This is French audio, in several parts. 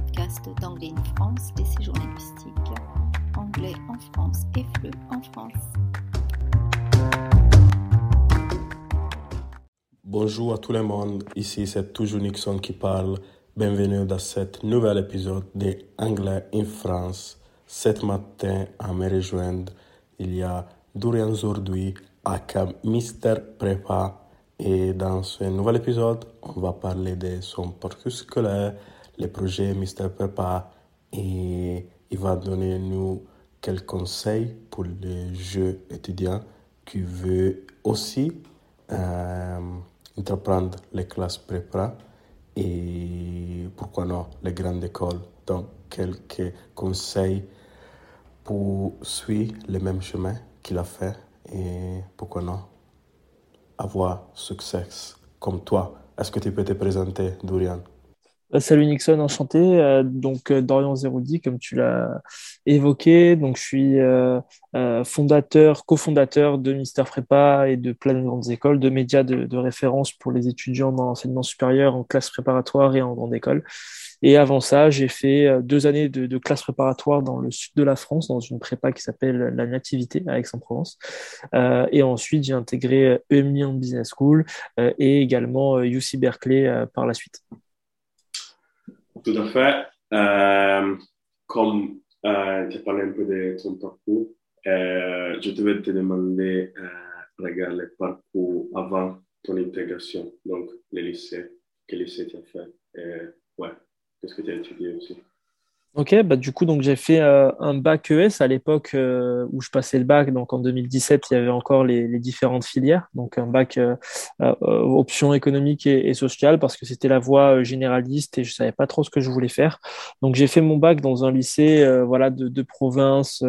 des. Bonjour à tout le monde, ici c'est toujours Nixon qui parle. Bienvenue dans cet nouvel épisode de Anglais in France. Cet matin, à me rejoindre, il y a Durian Zourdui, aka Mister Prépa. Et dans ce nouvel épisode, on va parler de son parcours scolaire, les projets Mister Prépa et il va donner nous quelques conseils pour les jeunes étudiants qui veulent aussi euh, entreprendre les classes prépa et pourquoi non les grandes écoles. Donc, quelques conseils pour suivre le même chemin qu'il a fait et pourquoi non avoir succès comme toi. Est-ce que tu peux te présenter, Dorian Salut Nixon, enchanté. Euh, donc euh, Dorian Zeroudi, comme tu l'as évoqué. Donc je suis euh, fondateur, cofondateur de Mister Prépa et de plein de grandes écoles, de médias de, référence pour les étudiants dans l'enseignement supérieur en classe préparatoire et en grande école. Et avant ça, j'ai fait euh, deux années de, de, classe préparatoire dans le sud de la France, dans une prépa qui s'appelle la Nativité à Aix-en-Provence. Euh, et ensuite, j'ai intégré EMLIAN Business School euh, et également UC euh, Berkeley euh, par la suite. Tout à fait. Euh, comme tu as parlé un peu de ton parcours, je devais te demander, regarde le parcours avant ton intégration, donc le lycée, quel lycée tu as fait? ouais. Qu'est-ce que tu as étudié aussi? Ok, bah du coup, donc j'ai fait euh, un bac ES à l'époque euh, où je passais le bac. Donc en 2017, il y avait encore les, les différentes filières. Donc un bac euh, euh option économique et, sociale parce que c'était la voie généraliste et je savais pas trop ce que je voulais faire. Donc j'ai fait mon bac dans un lycée, voilà, de, de province.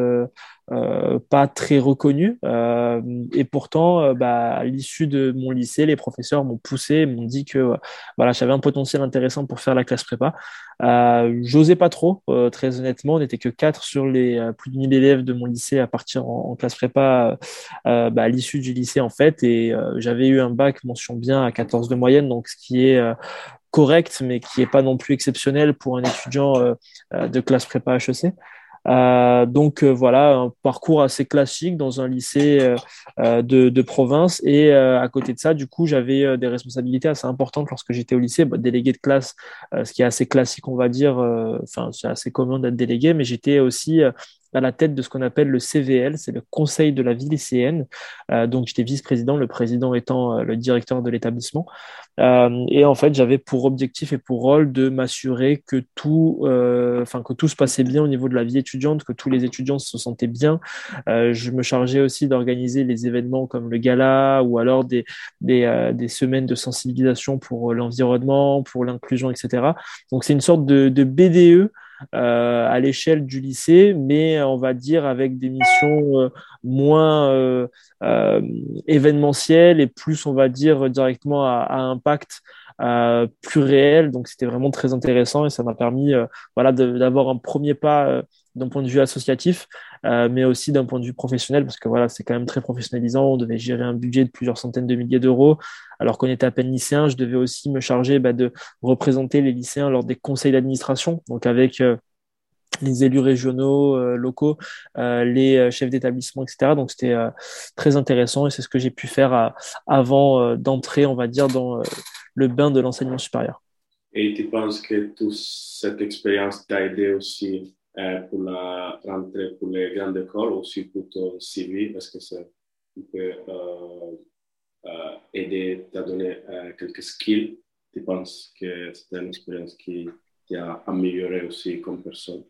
Euh, pas très reconnu. Euh, et pourtant, euh, bah, à l'issue de mon lycée, les professeurs m'ont poussé, m'ont dit que voilà, j'avais un potentiel intéressant pour faire la classe prépa. J'osais pas trop, très honnêtement. On n'était que quatre sur les plus de 1000 élèves de mon lycée à partir en, classe prépa bah, à l'issue du lycée, en fait. Et j'avais eu un bac mention bien à 14 de moyenne, donc ce qui est correct, mais qui est pas non plus exceptionnel pour un étudiant de classe prépa HEC. Euh, donc euh, voilà, un parcours assez classique dans un lycée euh, de, de, province. Et à côté de ça, du coup, j'avais des responsabilités assez importantes lorsque j'étais au lycée, bah, délégué de classe, ce qui est assez classique, on va dire. Enfin, c'est assez commun d'être délégué, mais j'étais aussi à la tête de ce qu'on appelle le CVL, c'est le Conseil de la vie lycéenne. Euh, donc j'étais vice-président, le président étant euh, le directeur de l'établissement. Euh, et en fait, j'avais pour objectif et pour rôle de m'assurer que tout, euh, enfin que tout se passait bien au niveau de la vie étudiante, que tous les étudiants se sentaient bien. Je me chargeais aussi d'organiser les événements comme le gala ou alors des des, semaines de sensibilisation pour l'environnement, pour l'inclusion, etc. Donc c'est une sorte de, de BDE à l'échelle du lycée, mais on va dire avec des missions euh, moins euh, euh, événementielles et plus, on va dire, directement à, à impact euh, plus réel. Donc c'était vraiment très intéressant et ça m'a permis voilà, d'avoir un premier pas d'un point de vue associatif, euh, mais aussi d'un point de vue professionnel, parce que voilà, c'est quand même très professionnalisant. On devait gérer un budget de plusieurs centaines de milliers d'euros, alors qu'on était à peine lycéen. Je devais aussi me charger bah, de représenter les lycéens lors des conseils d'administration, donc avec euh, les élus régionaux, euh, locaux, les chefs d'établissement, etc. Donc c'était très intéressant et c'est ce que j'ai pu faire avant d'entrer, on va dire, dans le bain de l'enseignement supérieur. Et tu penses que toute cette expérience t'a aidé aussi pour la rentrée pour les grandes écoles, aussi pour ton CV, est-ce que ça peut euh, euh, aider, t'a donné euh, quelques skills. Tu penses que c'est une expérience qui t'a amélioré aussi comme personne?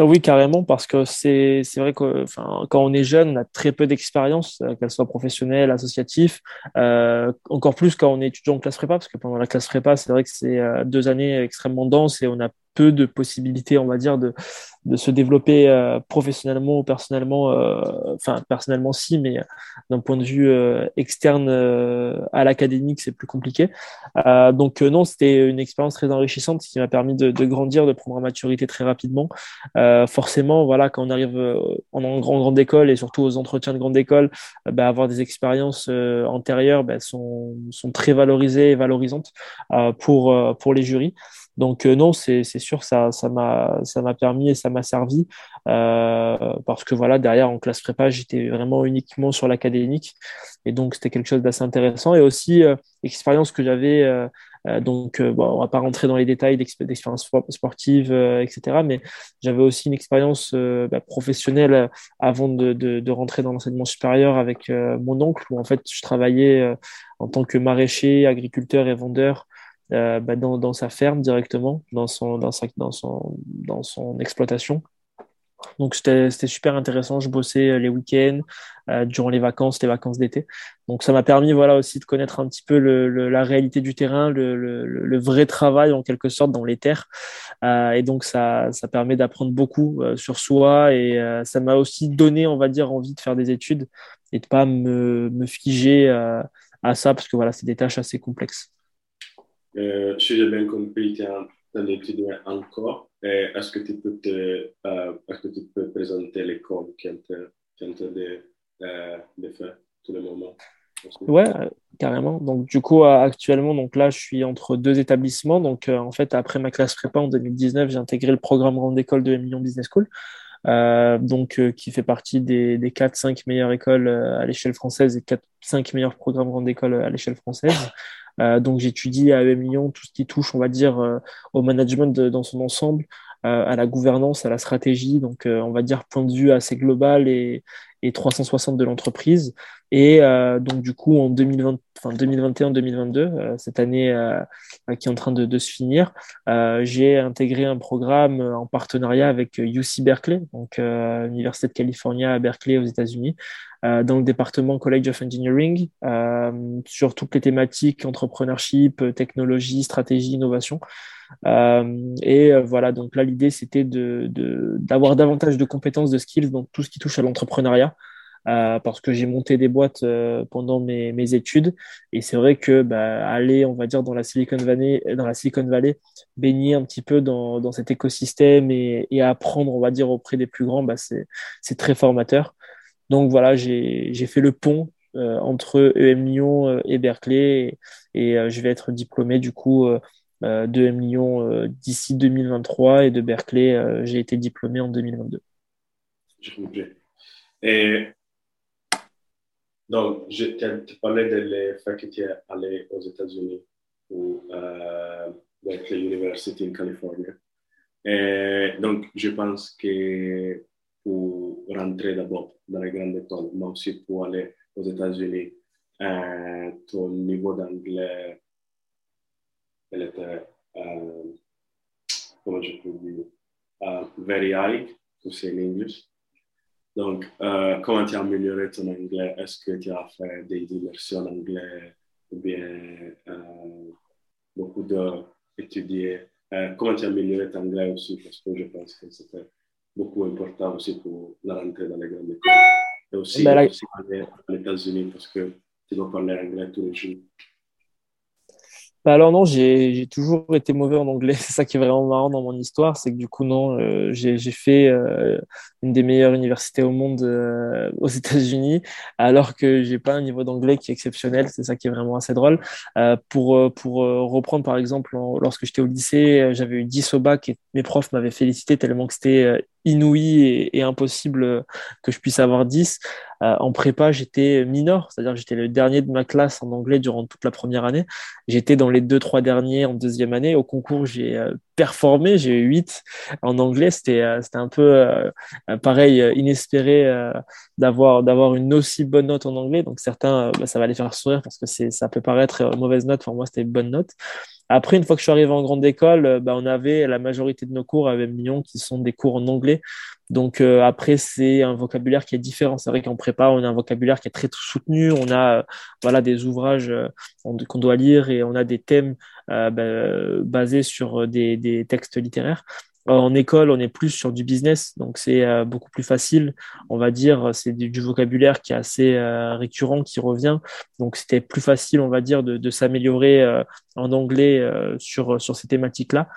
Ah oui, carrément, parce que c'est vrai que enfin, quand on est jeune, on a très peu d'expérience, qu'elle soit professionnelle, associative, encore plus quand on est étudiant en classe prépa, parce que pendant la classe prépa, c'est vrai que c'est deux années extrêmement denses et on a de possibilités, on va dire, de, de se développer euh, professionnellement ou personnellement, euh, enfin personnellement si, mais d'un point de vue euh, externe à l'académique, c'est plus compliqué. donc non, c'était une expérience très enrichissante qui m'a permis de, grandir, de prendre en maturité très rapidement. forcément, voilà, quand on arrive en, en grande école et surtout aux entretiens de grande école, bah, avoir des expériences antérieures bah, sont, sont très valorisées et valorisantes pour, pour les jurys. Donc non, c'est sûr, ça m'a permis et ça m'a servi parce que voilà derrière en classe prépa, j'étais vraiment uniquement sur l'académique et donc c'était quelque chose d'assez intéressant et aussi expérience que j'avais euh, donc, euh, on va pas rentrer dans les détails d'expérience sportive, euh, etc. Mais j'avais aussi une expérience bah, professionnelle avant de, de, rentrer dans l'enseignement supérieur avec mon oncle, où en fait je travaillais en tant que maraîcher, agriculteur et vendeur bah, dans, sa ferme directement, dans son, exploitation. Donc c'était super intéressant. Je bossais euh, les week-ends, euh, durant les vacances, les vacances d'été. Donc ça m'a permis voilà aussi de connaître un petit peu la réalité du terrain, le, vrai travail en quelque sorte dans les terres. Euh, et donc ça, permet d'apprendre beaucoup sur soi et ça m'a aussi donné, on va dire, envie de faire des études et de pas me, me figer à ça parce que voilà, c'est des tâches assez complexes. Si j'ai bien compris, tu es encore. Est-ce que tu peux euh, est-ce que tu peux présenter l'école qui est en train de, euh, de faire tout le moment? Ouais, carrément. Donc, du coup, actuellement, donc là, je suis entre deux établissements. Donc, euh, en fait, après ma classe prépa en 2019, j'ai intégré le programme Grande École de Million Business School, euh, donc qui fait partie des, des 4-5 meilleures écoles à l'échelle française et 4-5 meilleurs programmes Grande École à l'échelle française. Euh, donc j'étudie à EM Lyon tout ce qui touche, on va dire, euh, au management dans son ensemble, à la gouvernance, à la stratégie. Donc on va dire point de vue assez global et, et 360 de l'entreprise. Et donc du coup en 2020, enfin 2021-2022, cette année qui est en train de, de se finir, j'ai intégré un programme en partenariat avec UC Berkeley, donc l'université de Californie à Berkeley aux États-Unis, euh, dans le département College of Engineering euh, sur toutes les thématiques entrepreneurship, technologie, stratégie, innovation. Euh, et voilà, donc là, l'idée, c'était d'avoir de, d'avoir davantage de compétences, de skills dans tout ce qui touche à l'entrepreneuriat. Euh, parce que j'ai monté des boîtes euh, pendant mes, études et c'est vrai que bah, aller on va dire dans la Silicon Valley dans la Silicon Valley baigner un petit peu dans, dans cet écosystème et, apprendre on va dire auprès des plus grands bah, c'est très formateur donc voilà, j'ai fait le pont euh, entre EM Lyon euh, et Berkeley et, euh, je vais être diplômé du coup de EM Lyon d'ici 2023 et de Berkeley, j'ai été diplômé en 2022. Je comprends. Et donc, tu parlais de fait que tu es allé aux États-Unis ou euh, Berkeley University en Californie. Donc, je pense que pour rentrer d'abord dans les grandes écoles, mais aussi pour aller aux États-Unis. Euh, ton niveau d'anglais, elle était, euh, comment je peux dire, uh, very high, to say in English. Donc, euh, comment tu as amélioré ton anglais? Est-ce que tu as fait des immersions en anglais ou bien euh, beaucoup d'étudier? Euh, comment tu as amélioré ton anglais aussi? Parce que je pense que c'était beaucoup important aussi pour la rentrée dans les grandes écoles. Et aussi, ben, aussi aller aux États-Unis parce que tu dois parler anglais tous les jours. Bah alors non, j'ai toujours été mauvais en anglais. C'est ça qui est vraiment marrant dans mon histoire, c'est que du coup non, euh, j'ai fait euh, une des meilleures universités au monde euh, aux États-Unis, alors que j'ai pas un niveau d'anglais qui est exceptionnel. C'est ça qui est vraiment assez drôle. pour pour reprendre par exemple, lorsque j'étais au lycée, j'avais eu 10 au bac et mes profs m'avaient félicité tellement que c'était inouï et, impossible que je puisse avoir 10. Euh, en prépa, j'étais mineur, c'est-à-dire j'étais le dernier de ma classe en anglais durant toute la première année. J'étais dans les deux, trois derniers en deuxième année. Au concours, j'ai euh, performé, j'ai eu 8 en anglais. C'était euh, c'était un peu pareil, inespéré d'avoir d'avoir une aussi bonne note en anglais. Donc certains, bah, ça va les faire sourire parce que ça peut paraître mauvaise note. Pour moi, c'était une bonne note. Après, une fois que je suis arrivé en grande école, bah, on avait la majorité de nos cours avec Lyon qui sont des cours en anglais. Donc euh, après, c'est un vocabulaire qui est différent. C'est vrai qu'en prépa, on a un vocabulaire qui est très soutenu. On a euh, voilà des ouvrages qu'on doit lire et on a des thèmes bah, basés sur des, des textes littéraires. En école, on est plus sur du business, donc c'est euh, beaucoup plus facile. On va dire, c'est du, vocabulaire qui est assez euh, récurrent, qui revient. Donc c'était plus facile, on va dire, de, s'améliorer euh, en anglais sur sur ces thématiques-là.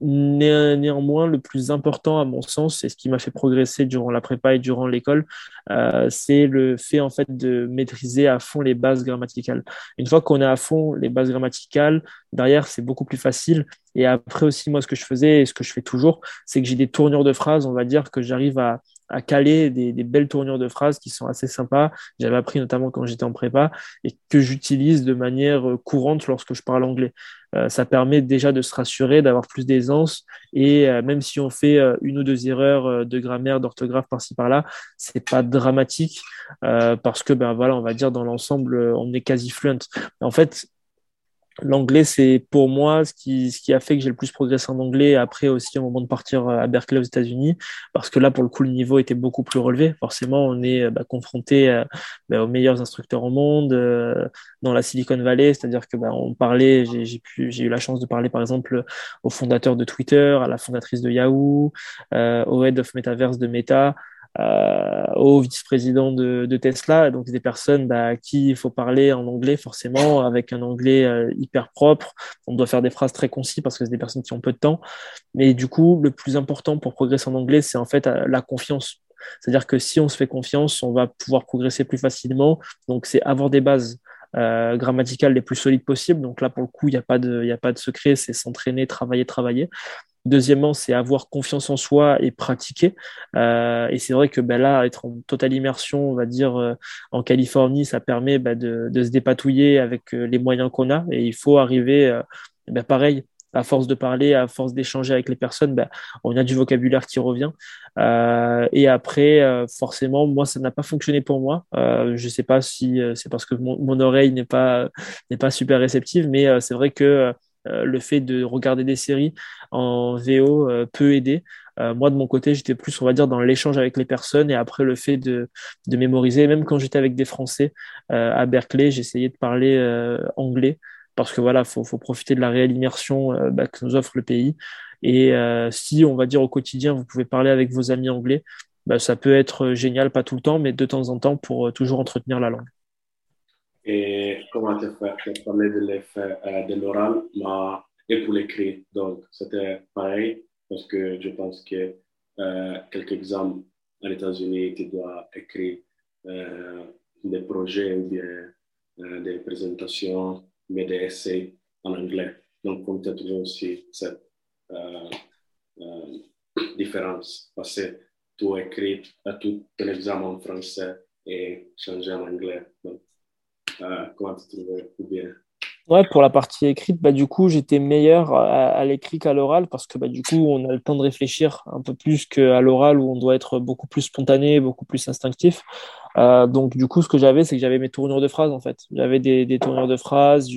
Néanmoins, le plus important à mon sens, et ce qui m'a fait progresser durant la prépa et durant l'école, euh, c'est le fait en fait de maîtriser à fond les bases grammaticales. Une fois qu'on est à fond les bases grammaticales, derrière c'est beaucoup plus facile. Et après aussi, moi, ce que je faisais et ce que je fais toujours, c'est que j'ai des tournures de phrases, on va dire, que j'arrive à, à caler des, des, belles tournures de phrases qui sont assez sympas. J'avais appris notamment quand j'étais en prépa et que j'utilise de manière euh, courante lorsque je parle anglais. Euh, ça permet déjà de se rassurer, d'avoir plus d'aisance et euh, même si on fait une ou deux erreurs de grammaire, d'orthographe par-ci par-là, c'est pas dramatique parce que ben voilà, on va dire dans l'ensemble, on est quasi fluent. En fait, L'anglais, c'est pour moi ce qui, ce qui a fait que j'ai le plus progressé en anglais après aussi au moment de partir euh, à Berkeley aux États-Unis, parce que là, pour le coup, le niveau était beaucoup plus relevé. Forcément, on est euh, bah, confronté euh, bah, aux meilleurs instructeurs au monde dans la Silicon Valley, c'est-à-dire que bah, on parlait, j'ai eu la chance de parler par exemple au fondateur de Twitter, à la fondatrice de Yahoo, au head of Metaverse de Meta. Euh, au vice-président de, Tesla, donc des personnes bah, à qui il faut parler en anglais forcément, avec un anglais euh, hyper propre. On doit faire des phrases très concis parce que c'est des personnes qui ont peu de temps. Mais du coup, le plus important pour progresser en anglais, c'est en fait euh, la confiance. C'est-à-dire que si on se fait confiance, on va pouvoir progresser plus facilement. Donc c'est avoir des bases. Grammaticales les plus solides possibles. Donc là, pour le coup, il n'y a, a pas de secret, c'est s'entraîner, travailler, travailler. Deuxièmement, c'est avoir confiance en soi et pratiquer. Euh, et c'est vrai que ben là, être en totale immersion, on va dire, euh, en Californie, ça permet ben, de, se dépatouiller avec euh, les moyens qu'on a. Et il faut arriver, ben, pareil, à force de parler, à force d'échanger avec les personnes, on a du vocabulaire qui revient. Et après, forcément, moi, ça n'a pas fonctionné pour moi. Je sais pas si c'est parce que mon, mon oreille n'est pas n'est pas super réceptive, mais c'est vrai que le fait de regarder des séries en VO euh, peut aider. Euh, moi, de mon côté, j'étais plus, on va dire, dans l'échange avec les personnes et après le fait de, de mémoriser. Même quand j'étais avec des Français à Berkeley, j'essayais de parler anglais parce que voilà, faut, faut profiter de la réelle immersion bah, que nous offre le pays. Et si, on va dire, au quotidien, vous pouvez parler avec vos amis anglais, bah, ça peut être génial, pas tout le temps, mais de temps en temps pour toujours entretenir la langue. Et comment tu as parlé de l'effet euh, de l'oral, et pour l'écrit. Donc, c'était pareil, parce que je pense que euh, quelques examens aux États-Unis, tu dois écrire euh, des projets ou bien des présentations, mais des essais en anglais. Donc, comme tu as toujours aussi cette différence, parce que tu écris tout ton examen en français et changer en anglais. Bien? Ouais, pour la partie écrite, bah, du coup, j'étais meilleur à, l'écrit qu'à l'oral parce que bah, du coup, on a le temps de réfléchir un peu plus qu'à l'oral où on doit être beaucoup plus spontané, beaucoup plus instinctif. Euh, donc, du coup, ce que j'avais, c'est que j'avais mes tournures de phrases, en fait. J'avais des, des tournures de phrases,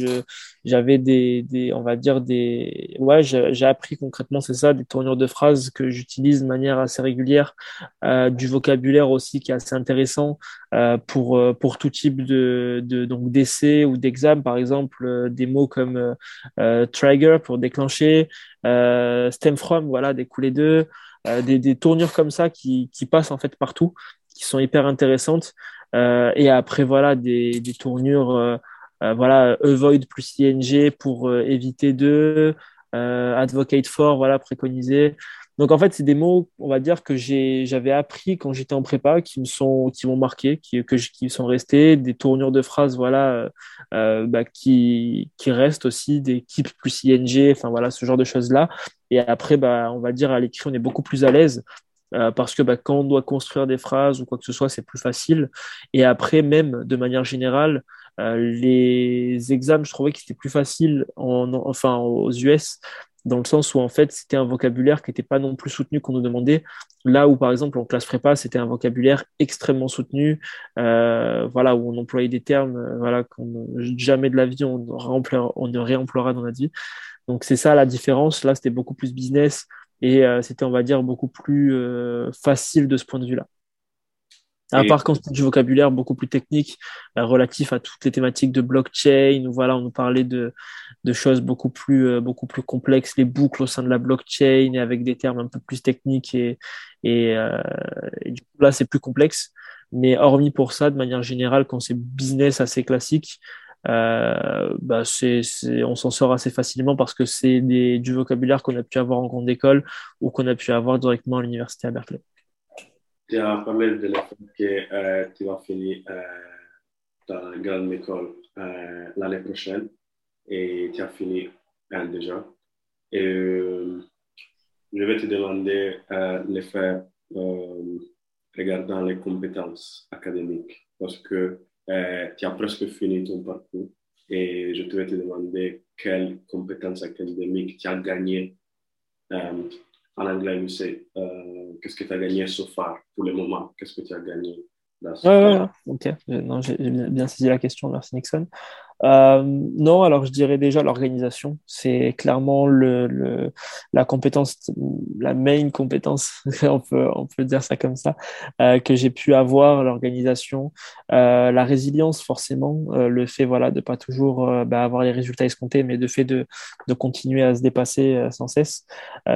j'avais des, des, on va dire, des. Ouais, j'ai appris concrètement, c'est ça, des tournures de phrases que j'utilise de manière assez régulière, euh, du vocabulaire aussi qui est assez intéressant euh, pour, euh, pour tout type de, de donc d'essai ou d'examen, par exemple, euh, des mots comme euh, trigger pour déclencher, stem from, voilà, découler de. des, des tournures comme ça qui, qui passent en fait partout qui sont hyper intéressantes. Euh, et après, voilà, des, tournures, euh, euh, voilà, avoid plus ing pour éviter de, advocate for, voilà, préconiser. Donc en fait, c'est des mots, on va dire que j'avais appris quand j'étais en prépa, qui me sont, qui m'ont marqué, qui, que qui sont restés, des tournures de phrases, voilà, euh, bah, qui, qui restent aussi, des keep plus ing, enfin voilà, ce genre de choses là. Et après, bah, on va dire à l'écrit, on est beaucoup plus à l'aise euh, parce que bah, quand on doit construire des phrases ou quoi que ce soit, c'est plus facile. Et après, même de manière générale, euh, les examens, je trouvais que c'était plus facile en, enfin, aux US, dans le sens où en fait, c'était un vocabulaire qui n'était pas non plus soutenu qu'on nous demandait. Là où, par exemple, en classe prépa, c'était un vocabulaire extrêmement soutenu, euh, voilà, où on employait des termes, voilà, qu'on jamais de la vie on, on ne réemploiera dans notre vie. Donc c'est ça la différence. Là, c'était beaucoup plus business. Et euh, c'était, on va dire, beaucoup plus euh, facile de ce point de vue-là. À part quand c'était du vocabulaire beaucoup plus technique, euh, relatif à toutes les thématiques de blockchain, où voilà, on nous parlait de, de choses beaucoup plus, beaucoup plus complexes, les boucles au sein de la blockchain, et avec des termes un peu plus techniques, et, et, et du coup là, c'est plus complexe. Mais hormis pour ça, de manière générale, quand c'est business assez classique, euh, bah on s'en sort assez facilement parce que c'est du vocabulaire qu'on a pu avoir en grande école ou qu'on a pu avoir directement à l'université à Berkeley. Tu as parlé de la que euh, tu vas finir euh, ta grande école l'année prochaine et tu as fini déjà. Et je vais te demander de faire regardant les compétences académiques parce que euh, tu as presque fini ton parcours et je te vais te demander quelles compétences académiques tu as gagnées euh, en anglais. Euh, qu'est-ce que tu as gagné so far pour le moment Qu'est-ce que tu as gagné dans ce ouais, ouais, ok. J'ai bien saisi la question, merci Nixon. Euh, non, alors je dirais déjà l'organisation. C'est clairement le, le, la compétence, la main compétence, on peut, on peut dire ça comme ça, euh, que j'ai pu avoir, l'organisation, euh, la résilience forcément, euh, le fait voilà de pas toujours euh, bah, avoir les résultats escomptés, mais de fait de, de continuer à se dépasser euh, sans cesse.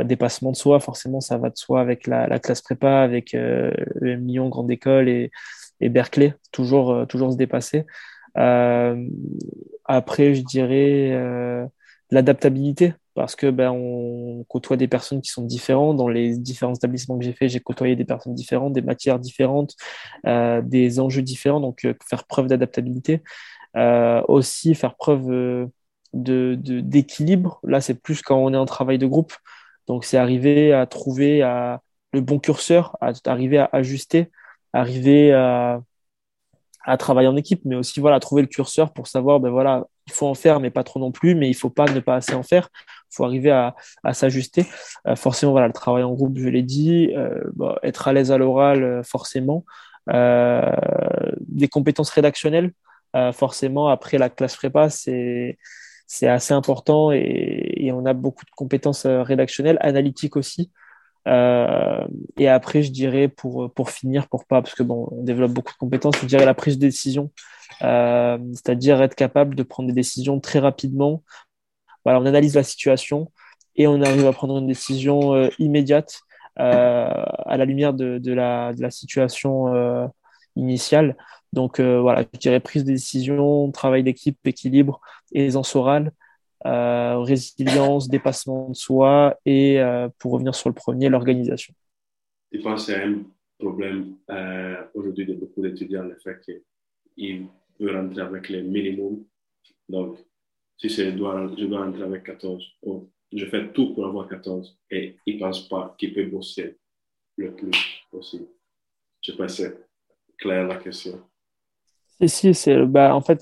dépassement de soi, forcément, ça va de soi avec la, la classe prépa, avec le million grande école et, et Berkeley, toujours, toujours se dépasser. Euh, après, je dirais euh, l'adaptabilité parce que ben on côtoie des personnes qui sont différentes. Dans les différents établissements que j'ai fait j'ai côtoyé des personnes différentes des matières différentes euh, des enjeux différents. Donc faire preuve d'adaptabilité. Aussi faire preuve de d'équilibre. Là c'est plus quand on est en travail de groupe. Donc c'est arriver à trouver à, le bon curseur à arriver à ajuster arriver à à travailler en équipe, mais aussi voilà trouver le curseur pour savoir ben voilà il faut en faire mais pas trop non plus, mais il faut pas ne pas assez en faire. Il faut arriver à, à s'ajuster. Euh, forcément voilà le travail en groupe, je l'ai dit, euh, être à l'aise à l'oral euh, forcément, des compétences rédactionnelles forcément après la classe prépa c'est c'est assez important et, on a beaucoup de compétences rédactionnelles, analytiques aussi. Euh, et après, je dirais pour pour finir, pour pas parce que bon, on développe beaucoup de compétences, je dirais la prise de décision, euh, c'est-à-dire être capable de prendre des décisions très rapidement. Voilà, on analyse la situation et on arrive à prendre une décision euh, immédiate euh, à la lumière de, de, la, de la situation euh, initiale. Donc voilà, je dirais prise de décision, travail d'équipe, équilibre, aisance orale euh, résilience, dépassement de soi et euh, pour revenir sur le premier, l'organisation. Je pense que c'est un problème euh, aujourd'hui de beaucoup d'étudiants, le fait qu'ils veulent rentrer avec les minimums. Donc, si je dois, je dois rentrer avec 14, je fais tout pour avoir 14 et ils ne pensent pas qu'ils peuvent bosser le plus possible. Je sais pas si c'est clair la question. Si, si, c'est, bah, en fait,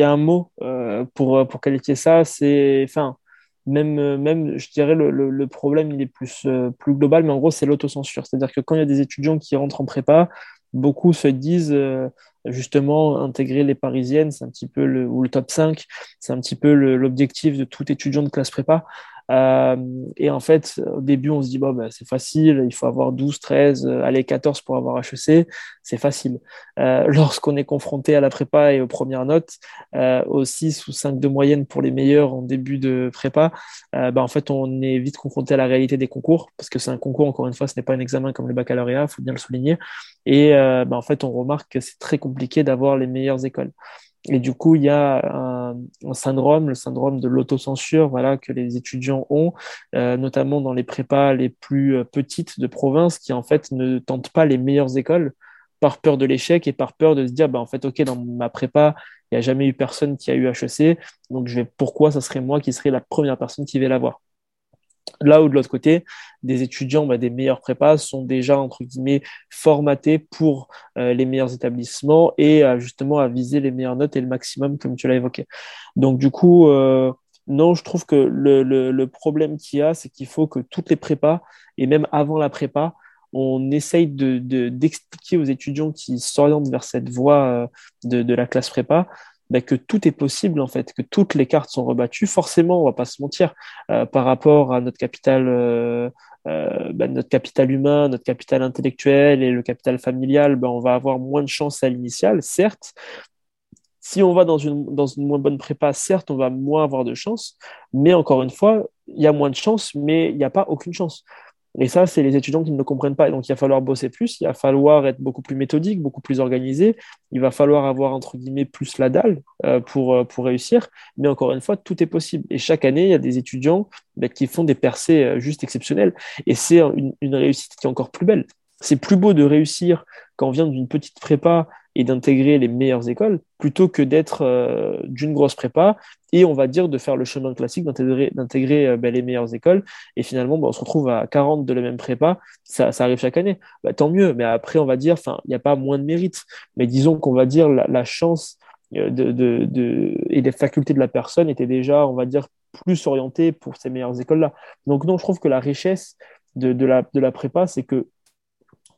y a un mot euh, pour, pour qualifier ça, c'est, enfin, même, même, je dirais, le, le, problème, il est plus, euh, plus global, mais en gros, c'est l'autocensure. C'est-à-dire que quand il y a des étudiants qui rentrent en prépa, beaucoup se disent, euh, justement, intégrer les parisiennes, c'est un petit peu le, ou le top 5, c'est un petit peu l'objectif de tout étudiant de classe prépa. Euh, et en fait, au début, on se dit, bah, c'est facile, il faut avoir 12, 13, euh, allez, 14 pour avoir HEC, c'est facile. Euh, lorsqu'on est confronté à la prépa et aux premières notes, aux 6 ou 5 de moyenne pour les meilleurs en début de prépa, bah, en fait, on est vite confronté à la réalité des concours, parce que c'est un concours, encore une fois, ce n'est pas un examen comme le baccalauréat, il faut bien le souligner. Et bah, en fait, on remarque que c'est très compliqué d'avoir les meilleures écoles. Et du coup, il y a un, syndrome, le syndrome de l'autocensure, voilà, que les étudiants ont, euh, notamment dans les prépas les plus euh, petites de province, qui en fait ne tentent pas les meilleures écoles par peur de l'échec et par peur de se dire, bah, en fait, ok, dans ma prépa, il n'y a jamais eu personne qui a eu HEC, donc je vais, pourquoi ça serait moi qui serais la première personne qui va l'avoir? Là où de l'autre côté, des étudiants bah, des meilleurs prépas sont déjà entre guillemets formatés pour euh, les meilleurs établissements et justement à viser les meilleures notes et le maximum comme tu l'as évoqué. Donc du coup, euh, non, je trouve que le, problème qu'il y a, c'est qu'il faut que toutes les prépas et même avant la prépa, on essaye de d'expliquer aux étudiants qui s'orientent vers cette voie euh, de la classe prépa bah, que tout est possible en fait, que toutes les cartes sont rebattues. Forcément, on va pas se mentir euh, par rapport à notre capital, euh, euh, bah, notre capital humain, notre capital intellectuel et le capital familial, bah, on va avoir moins de chance à l'initial, certes. Si on va dans une, dans une moins bonne prépa, certes, on va moins avoir de chance, mais encore une fois, il y a moins de chance, mais il n'y a pas aucune chance. Et ça, c'est les étudiants qui ne le comprennent pas. donc, il va falloir bosser plus, il va falloir être beaucoup plus méthodique, beaucoup plus organisé. Il va falloir avoir, entre guillemets, plus la dalle euh, pour, euh, pour réussir. Mais encore une fois, tout est possible. Et chaque année, il y a des étudiants bah, qui font des percées euh, juste exceptionnelles. Et c'est une réussite qui est encore plus belle. C'est plus beau de réussir quand on vient d'une petite prépa et d'intégrer les meilleures écoles plutôt que d'être euh, d'une grosse prépa et on va dire de faire le chemin classique d'intégrer euh, ben, les meilleures écoles. Et finalement ben, on se retrouve à 40 de la même prépa ça, arrive chaque année. Bah, tant mieux mais après on va dire enfin il n'y a pas moins de mérite. Mais disons qu'on va dire la, chance euh, et les facultés de la personne étaient déjà on va dire plus orientées pour ces meilleures écoles là donc non je trouve que la richesse de, de la prépa c'est que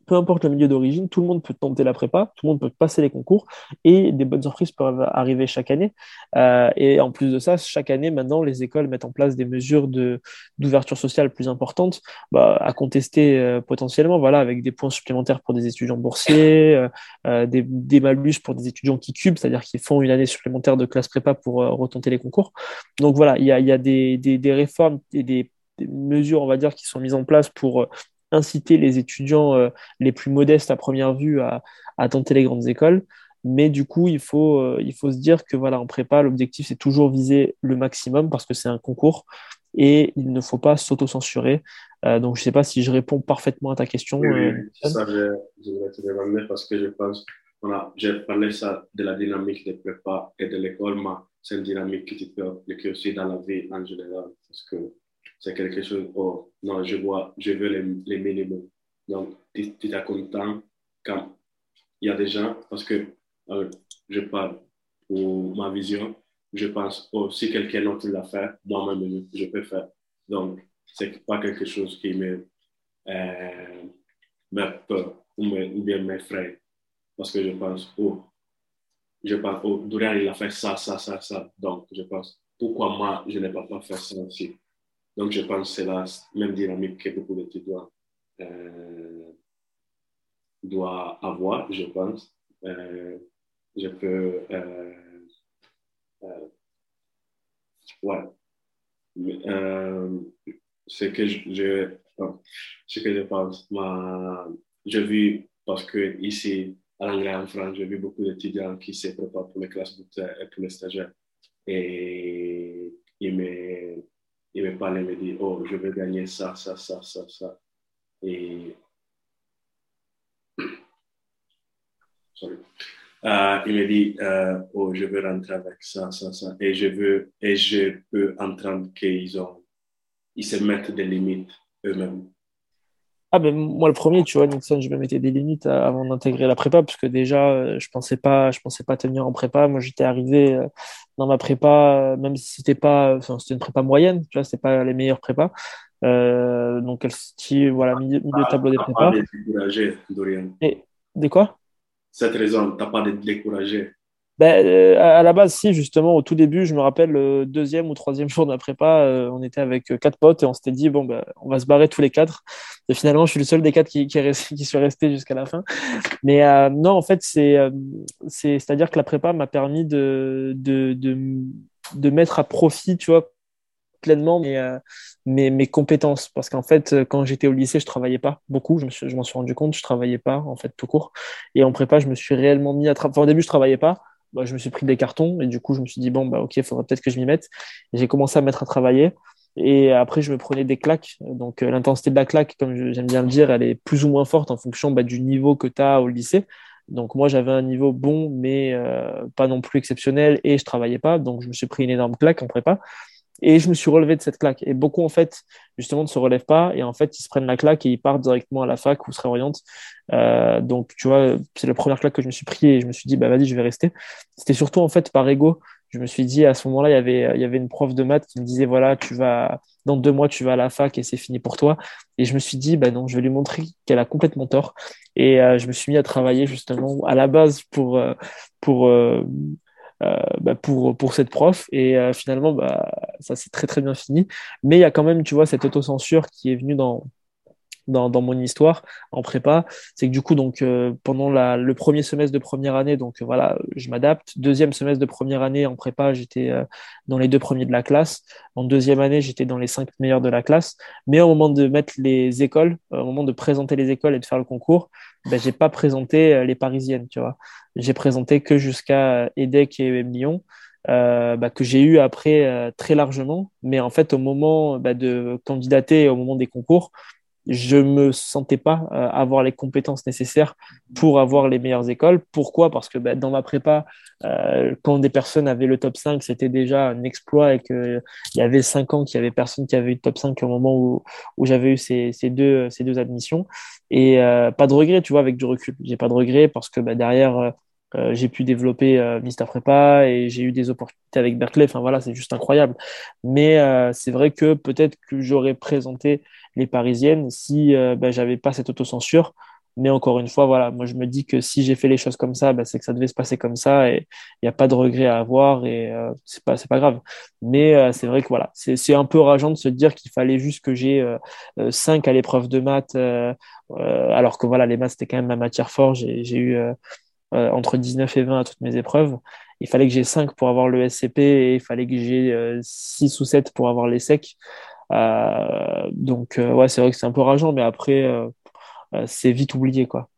peu importe le milieu d'origine, tout le monde peut tenter la prépa, tout le monde peut passer les concours et des bonnes surprises peuvent arriver chaque année. Euh, et en plus de ça, chaque année, maintenant, les écoles mettent en place des mesures d'ouverture sociale plus importantes bah, à contester euh, potentiellement, voilà, avec des points supplémentaires pour des étudiants boursiers, euh, des, des, malus pour des étudiants qui cubent, c'est-à-dire qui font une année supplémentaire de classe prépa pour retenter les concours. Donc voilà, il y a, y a des, des, réformes et des, mesures, on va dire, qui sont mises en place pour inciter les étudiants euh, les plus modestes à première vue à, tenter les grandes écoles. Mais du coup, il faut, euh, il faut se dire que voilà, en prépa, l'objectif, c'est toujours viser le maximum parce que c'est un concours et il ne faut pas s'auto-censurer. Euh, donc, je ne sais pas si je réponds parfaitement à ta question. Oui, ça, je, voulais te demander parce que je pense, voilà, j'ai parlé ça de la dynamique des prépa et de l'école, mais c'est une dynamique qui peut appliquer aussi dans la vie en général parce que c'est quelque chose, oh, non, je vois, je veux les, les minimums. Donc, tu es content quand il y a des gens, parce que euh, je parle pour ma vision, je pense, oh, si quelqu'un d'autre l'a fait, moi-même, je peux faire. Donc, c'est pas quelque chose qui me, euh, peur ou, me, ou bien m'effraie. Parce que je pense, oh, je pense, oh, Dorian, il a fait ça, ça, ça, ça. Donc, je pense, pourquoi moi, je n'ai pas, pas fait ça aussi? Donc, je pense que c'est la même dynamique que beaucoup d'étudiants euh, doivent avoir, je pense. Euh, je peux. Euh, euh ouais. Ce que je, je pense, ma, j'ai vu, parce que ici, à l'anglais en France, j'ai vu beaucoup d'étudiants qui se préparent pour les classes et pour les stagiaires. Et ils me il me parle et me dit, oh, je vais gagner ça, ça, ça, ça, ça. Et Sorry. Euh, il me dit, euh, oh, je veux rentrer avec ça, ça, ça. Et je veux, et je peux entendre qu'ils ont, ils se mettent des limites eux-mêmes. Ah ben moi le premier, tu vois, Nixon, je me mettais des limites avant d'intégrer la prépa parce que déjà euh, je pensais pas, je pensais pas tenir en prépa. Moi j'étais arrivé euh, dans ma prépa, euh, même si c'était pas, enfin, c'était une prépa moyenne, tu vois, c'était pas les meilleures prépas. Euh, donc elle se voilà milieu, milieu de tableau des prépas. Pas découragé, Dorian. Et des quoi? Cette raison, t'as pas de découragé. Ben, euh, à la base, si, justement, au tout début, je me rappelle, le deuxième ou troisième jour de la prépa, euh, on était avec euh, quatre potes et on s'était dit, bon, ben, on va se barrer tous les quatre. Et finalement, je suis le seul des quatre qui, qui, est resté, qui suis resté jusqu'à la fin. Mais non, en fait, c'est, c'est, c'est-à-dire que la prépa m'a permis de, de, de, de mettre à profit, tu vois, pleinement mes, mes, mes, compétences. Parce qu'en fait, quand j'étais au lycée, je travaillais pas beaucoup. Je, me m'en suis rendu compte, je travaillais pas, en fait, tout court. Et en prépa, je me suis réellement mis à travailler. Enfin, au début, je travaillais pas bah, je me suis pris des cartons et du coup, je me suis dit, bon, bah, ok, il faudrait peut-être que je m'y mette. J'ai commencé à mettre à travailler et après, je me prenais des claques. Donc, euh, l'intensité de la claque, comme j'aime bien le dire, elle est plus ou moins forte en fonction bah, du niveau que tu as au lycée. Donc, moi, j'avais un niveau bon, mais euh, pas non plus exceptionnel et je travaillais pas. Donc, je me suis pris une énorme claque en prépa. Et je me suis relevé de cette claque. Et beaucoup, en fait, justement, ne se relèvent pas. Et en fait, ils se prennent la claque et ils partent directement à la fac ou se réorientent. Euh, donc, tu vois, c'est la première claque que je me suis pris et je me suis dit, bah, vas-y, je vais rester. C'était surtout, en fait, par ego. Je me suis dit, à ce moment-là, il y avait, il y avait une prof de maths qui me disait, voilà, tu vas, dans deux mois, tu vas à la fac et c'est fini pour toi. Et je me suis dit, bah non, je vais lui montrer qu'elle a complètement tort. Et euh, je me suis mis à travailler, justement, à la base pour, euh, pour, bah, pour, pour cette prof. Et euh, finalement, bah, ça s'est très très bien fini. Mais il y a quand même, tu vois, cette autocensure qui est venue dans, dans, dans, mon histoire en prépa, c'est que du coup, donc, euh, pendant la, le premier semestre de première année, donc voilà, je m'adapte. Deuxième semestre de première année en prépa, j'étais euh, dans les deux premiers de la classe. En deuxième année, j'étais dans les cinq meilleurs de la classe. Mais au moment de mettre les écoles, au moment de présenter les écoles et de faire le concours, ben, j'ai pas présenté les parisiennes, tu vois. J'ai présenté que jusqu'à EDEC et Lyon. Euh, bah, que j'ai eu après euh, très largement. Mais en fait, au moment bah, de candidater, au moment des concours, je me sentais pas euh, avoir les compétences nécessaires pour avoir les meilleures écoles. Pourquoi? Parce que bah, dans ma prépa, quand des personnes avaient le top 5, c'était déjà un exploit et qu'il y avait 5 ans qu'il y avait personne qui avait eu le top 5 au moment où, j'avais eu ces, deux, ces deux admissions. Et pas de regret, tu vois, avec du recul. J'ai pas de regret parce que derrière, euh, j'ai pu développer euh, Mister Prépa et j'ai eu des opportunités avec Berkeley. Enfin voilà, c'est juste incroyable. Mais euh, c'est vrai que peut-être que j'aurais présenté les Parisiennes si ben, j'avais pas cette autocensure. Mais encore une fois, voilà, moi je me dis que si j'ai fait les choses comme ça, ben, c'est que ça devait se passer comme ça et il n'y a pas de regret à avoir et c'est pas c'est pas grave. Mais c'est vrai que voilà, c'est c'est un peu rageant de se dire qu'il fallait juste que j'ai 5 à l'épreuve de maths alors que voilà, les maths c'était quand même ma matière forte. J'ai j'ai eu euh, entre 19 et 20 à toutes mes épreuves. Il fallait que j'ai 5 pour avoir le SCP et il fallait que j'ai 6 euh, ou 7 pour avoir les secs. Euh, donc, ouais, c'est vrai que c'est un peu rageant, mais après, c'est vite oublié, quoi.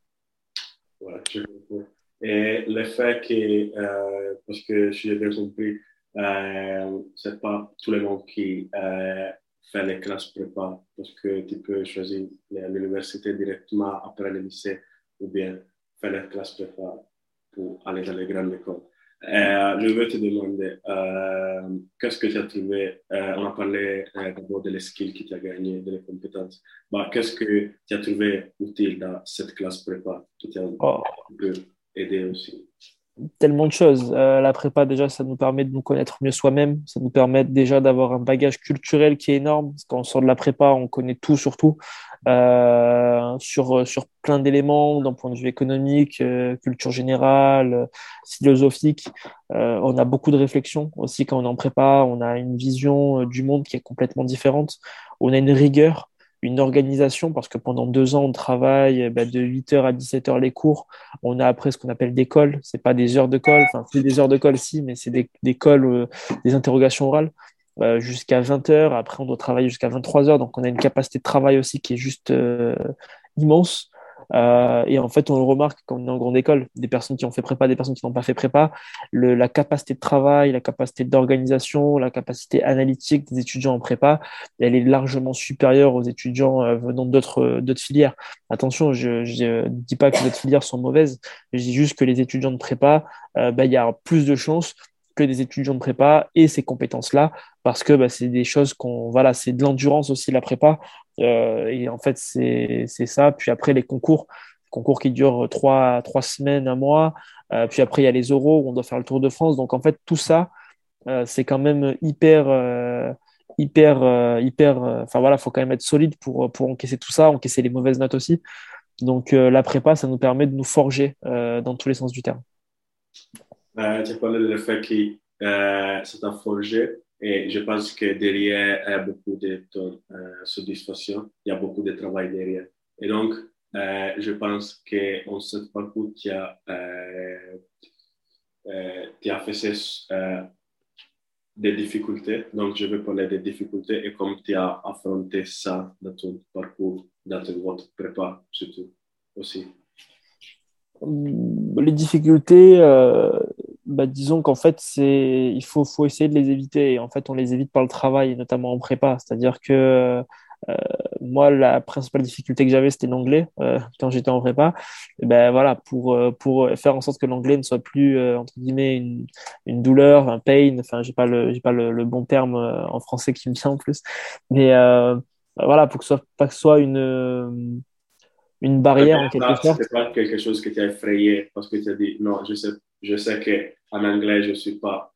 Et le fait que, parce que si j'ai bien compris, euh, c'est pas tout le monde qui fait les classes prépa, parce que tu peux choisir l'université directement après le lycée ou bien faire la classe prépa pour aller dans les grandes écoles. Euh, je veux te demander, euh, qu'est-ce que tu as trouvé euh, On a parlé d'abord de les skills que tu as gagné, de les compétences. Bah, qu'est-ce que tu as trouvé utile dans cette classe prépa qui t'a oh. aidé aussi tellement de choses. la prépa, déjà, ça nous permet de nous connaître mieux soi-même. Ça nous permet déjà d'avoir un bagage culturel qui est énorme. Parce qu'on sort de la prépa, on connaît tout sur tout. Euh, sur, sur plein d'éléments d'un point de vue économique, euh, culture générale, euh, philosophique. on a beaucoup de réflexions aussi quand on est en prépa, on a une vision du monde qui est complètement différente. On a une rigueur, une organisation, parce que pendant deux ans, on travaille bah, de 8h à 17h les cours. On a après ce qu'on appelle des cols. C'est pas des heures de colle, enfin, c'est des heures de colle, si, mais c'est des, des cols, des interrogations orales. Euh, jusqu'à 20h. Après, on doit travailler jusqu'à 23h. Donc, on a une capacité de travail aussi qui est juste euh, immense. Euh, et en fait, on le remarque quand on est en grande école, des personnes qui ont fait prépa, des personnes qui n'ont pas fait prépa, la capacité de travail, la capacité d'organisation, la capacité analytique des étudiants en prépa, elle est largement supérieure aux étudiants venant d'autres filières. Attention, je ne dis pas que d'autres filières sont mauvaises, je dis juste que les étudiants de prépa, bah, il y a plus de chances que des étudiants de prépa et ces compétences-là, parce que bah, c'est des choses qu'on, voilà, c'est de l'endurance aussi la prépa. Euh, et en fait, c'est ça. Puis après, les concours, concours qui durent trois, trois semaines, un mois. Euh, puis après, il y a les euros où on doit faire le Tour de France. Donc en fait, tout ça, euh, c'est quand même hyper, hyper, hyper. Enfin voilà, faut quand même être solide pour, pour encaisser tout ça, encaisser les mauvaises notes aussi. Donc la prépa, ça nous permet de nous forger dans tous les sens du terme. Euh, tu parlé du fait que c'est un forgé et je pense que derrière il y a beaucoup de ton euh, satisfaction, il y a beaucoup de travail derrière. Et donc, euh, je pense qu'en ce parcours, tu as, euh, euh, tu as fait euh, des difficultés. Donc, je vais parler des difficultés et comment tu as affronté ça dans ton parcours, dans votre prépa surtout aussi. Les difficultés, bah, disons qu'en fait, c'est, il faut, faut essayer de les éviter. Et en fait, on les évite par le travail, notamment en prépa. C'est-à-dire que euh, moi, la principale difficulté que j'avais, c'était l'anglais euh, quand j'étais en prépa. Et ben voilà, pour euh, pour faire en sorte que l'anglais ne soit plus entre guillemets une, une douleur, un pain. Enfin, j'ai pas le j'ai pas le, le, bon terme en français qui me vient en plus. Mais voilà, pour que ce soit pas que ce soit une une barrière en quelque sorte. C'est pas quelque chose que tu as effrayé parce que tu as dit non, je sais, je sais qu'en anglais, je suis pas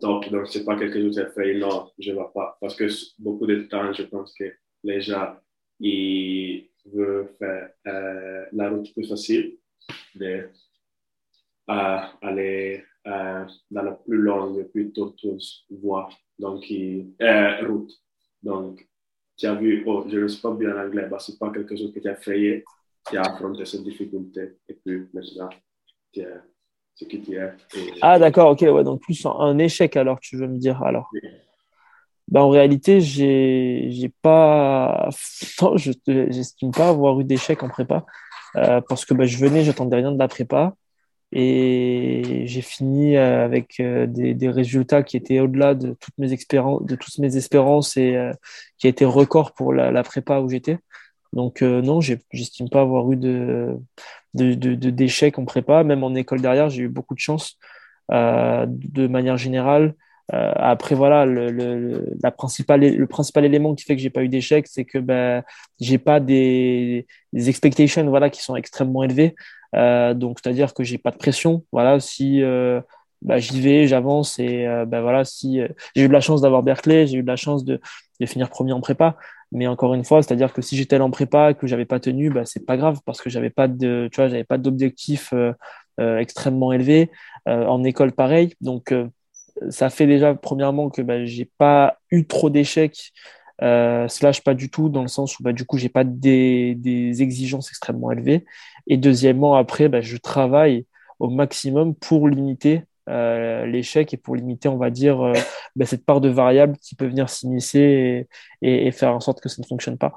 top, donc c'est pas quelque chose qui a effrayé. Non, je ne vais pas. Parce que beaucoup de temps, je pense que les gens, ils veulent faire euh, la route plus facile, euh, aller euh, dans la plus longue, plus tortueuse voie, donc, route. Donc, tu as vu, oh, je ne suis pas bien en anglais, bah, ce n'est pas quelque chose que tu as fait, tu as affronté cette difficulté, et puis maintenant, tu es ce. Ah, d'accord, ok, ouais, donc plus un échec alors, tu veux me dire, alors. Ben, en réalité, j'ai, pas, non, je n'estime pas avoir eu d'échec en prépa euh, parce que ben, je venais, j'attendais rien de la prépa et j'ai fini euh, avec euh, des, des, résultats qui étaient au-delà de toutes mes expériences, de toutes mes espérances et euh, qui a été record pour la, la prépa où j'étais. Donc non, j'estime pas avoir eu de d'échecs en prépa. Même en école derrière, j'ai eu beaucoup de chance. de manière générale, après voilà, le, le, la principale, le principal élément qui fait que j'ai pas eu d'échecs, c'est que ben j'ai pas des, des expectations voilà qui sont extrêmement élevées. Euh, donc, c'est-à-dire que j'ai pas de pression. Voilà, si euh, bah, j'y vais, j'avance et euh, bah, voilà, si j'ai eu de la chance d'avoir Berkeley, j'ai eu de la chance de, de finir premier en prépa. Mais encore une fois, c'est-à-dire que si j'étais en prépa que j'avais pas tenu, bah, c'est pas grave parce que j'avais pas de, tu vois, j'avais pas d'objectif euh, extrêmement élevé. en école, pareil. Donc, ça fait déjà, premièrement, que bah, j'ai pas eu trop d'échecs euh, slash pas du tout dans le sens où bah, du coup j'ai pas des, des, exigences extrêmement élevées et deuxièmement après bah, je travaille au maximum pour limiter euh, l'échec et pour limiter on va dire euh, bah, cette part de variable qui peut venir et, et, faire en sorte que ça ne fonctionne pas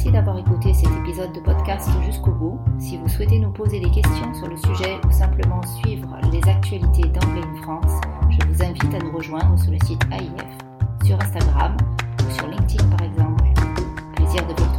Merci d'avoir écouté cet épisode de podcast jusqu'au bout. Si vous souhaitez nous poser des questions sur le sujet ou simplement suivre les actualités d'Anglais France, je vous invite à nous rejoindre sur le site AIF, sur Instagram ou sur LinkedIn par exemple. Plaisir de vous